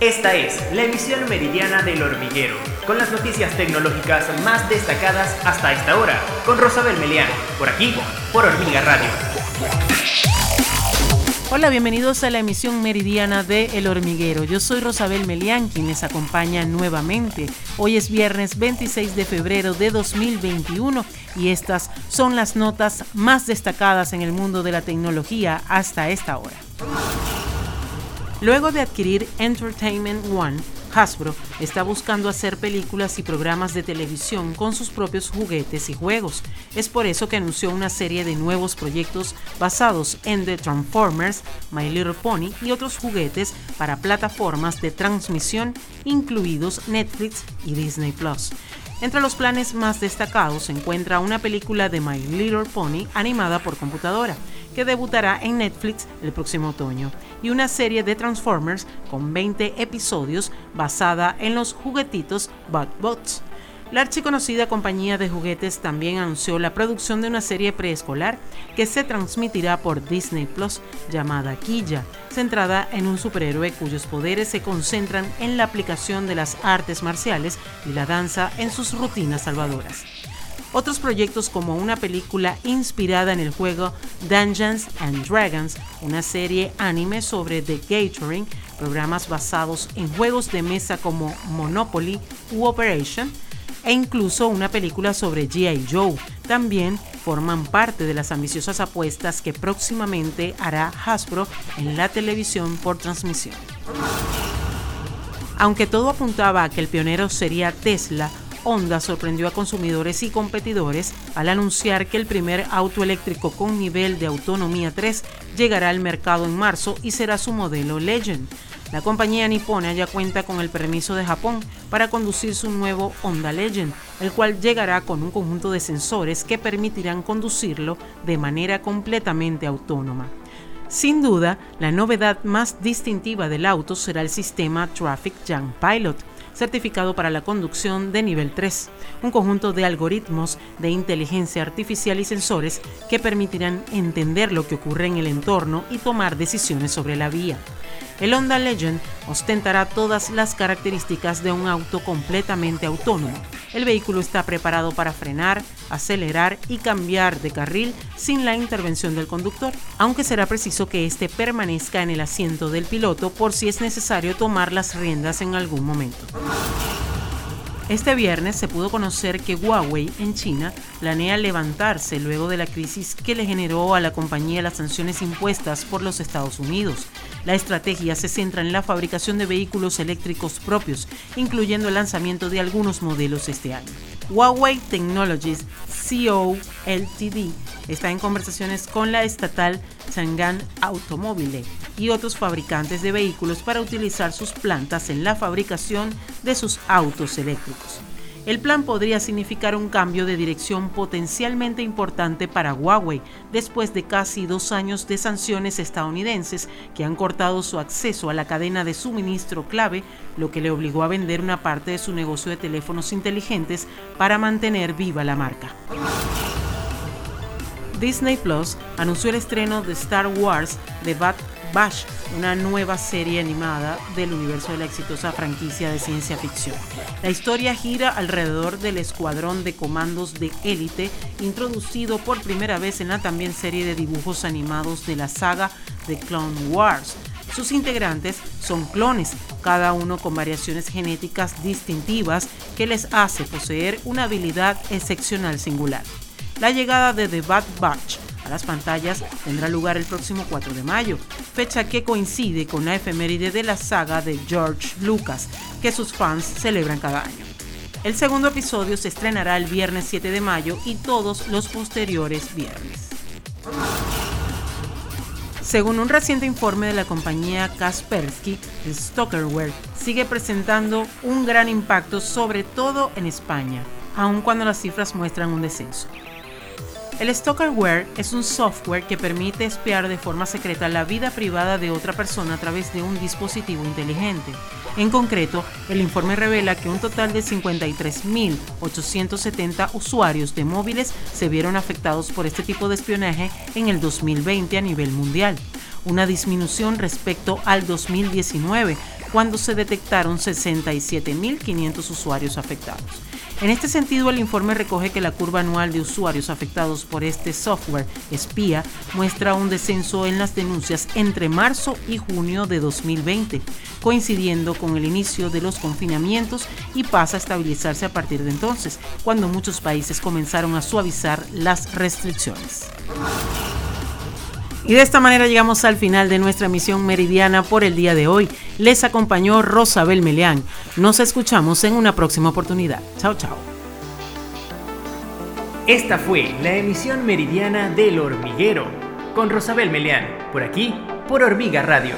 Esta es la emisión meridiana del hormiguero, con las noticias tecnológicas más destacadas hasta esta hora, con Rosabel Melián, por aquí, por Hormiga Radio. Hola, bienvenidos a la emisión meridiana de El Hormiguero. Yo soy Rosabel Melián, quien les acompaña nuevamente. Hoy es viernes 26 de febrero de 2021 y estas son las notas más destacadas en el mundo de la tecnología hasta esta hora. Luego de adquirir Entertainment One, Hasbro está buscando hacer películas y programas de televisión con sus propios juguetes y juegos. Es por eso que anunció una serie de nuevos proyectos basados en The Transformers, My Little Pony y otros juguetes para plataformas de transmisión, incluidos Netflix y Disney Plus. Entre los planes más destacados se encuentra una película de My Little Pony animada por computadora, que debutará en Netflix el próximo otoño, y una serie de Transformers con 20 episodios basada en los juguetitos Bots. La archiconocida compañía de juguetes también anunció la producción de una serie preescolar que se transmitirá por Disney Plus llamada Killa, centrada en un superhéroe cuyos poderes se concentran en la aplicación de las artes marciales y la danza en sus rutinas salvadoras. Otros proyectos como una película inspirada en el juego Dungeons and Dragons, una serie anime sobre The Gathering, programas basados en juegos de mesa como Monopoly u Operation, e incluso una película sobre G.I. Joe. También forman parte de las ambiciosas apuestas que próximamente hará Hasbro en la televisión por transmisión. Aunque todo apuntaba a que el pionero sería Tesla, Honda sorprendió a consumidores y competidores al anunciar que el primer auto eléctrico con nivel de autonomía 3 llegará al mercado en marzo y será su modelo Legend. La compañía nipona ya cuenta con el permiso de Japón para conducir su nuevo Honda Legend, el cual llegará con un conjunto de sensores que permitirán conducirlo de manera completamente autónoma. Sin duda, la novedad más distintiva del auto será el sistema Traffic Jam Pilot, certificado para la conducción de nivel 3, un conjunto de algoritmos de inteligencia artificial y sensores que permitirán entender lo que ocurre en el entorno y tomar decisiones sobre la vía. El Honda Legend ostentará todas las características de un auto completamente autónomo. El vehículo está preparado para frenar, acelerar y cambiar de carril sin la intervención del conductor, aunque será preciso que éste permanezca en el asiento del piloto por si es necesario tomar las riendas en algún momento. Este viernes se pudo conocer que Huawei en China planea levantarse luego de la crisis que le generó a la compañía las sanciones impuestas por los Estados Unidos. La estrategia se centra en la fabricación de vehículos eléctricos propios, incluyendo el lanzamiento de algunos modelos este año. Huawei Technologies CO Ltd está en conversaciones con la estatal Chang'an Automobile y otros fabricantes de vehículos para utilizar sus plantas en la fabricación de sus autos eléctricos. El plan podría significar un cambio de dirección potencialmente importante para Huawei después de casi dos años de sanciones estadounidenses que han cortado su acceso a la cadena de suministro clave, lo que le obligó a vender una parte de su negocio de teléfonos inteligentes para mantener viva la marca. Disney Plus anunció el estreno de Star Wars The Bad Bash, una nueva serie animada del universo de la exitosa franquicia de ciencia ficción. La historia gira alrededor del escuadrón de comandos de élite introducido por primera vez en la también serie de dibujos animados de la saga The Clone Wars. Sus integrantes son clones, cada uno con variaciones genéticas distintivas que les hace poseer una habilidad excepcional singular. La llegada de The Bad Batch a las pantallas tendrá lugar el próximo 4 de mayo, fecha que coincide con la efeméride de la saga de George Lucas, que sus fans celebran cada año. El segundo episodio se estrenará el viernes 7 de mayo y todos los posteriores viernes. Según un reciente informe de la compañía Kaspersky, el Stalkerware sigue presentando un gran impacto sobre todo en España, aun cuando las cifras muestran un descenso. El Stalkerware es un software que permite espiar de forma secreta la vida privada de otra persona a través de un dispositivo inteligente. En concreto, el informe revela que un total de 53.870 usuarios de móviles se vieron afectados por este tipo de espionaje en el 2020 a nivel mundial una disminución respecto al 2019, cuando se detectaron 67.500 usuarios afectados. En este sentido, el informe recoge que la curva anual de usuarios afectados por este software espía muestra un descenso en las denuncias entre marzo y junio de 2020, coincidiendo con el inicio de los confinamientos y pasa a estabilizarse a partir de entonces, cuando muchos países comenzaron a suavizar las restricciones. Y de esta manera llegamos al final de nuestra misión meridiana por el día de hoy. Les acompañó Rosabel Meleán. Nos escuchamos en una próxima oportunidad. Chao, chao. Esta fue la emisión meridiana del hormiguero con Rosabel Meleán, por aquí, por Hormiga Radio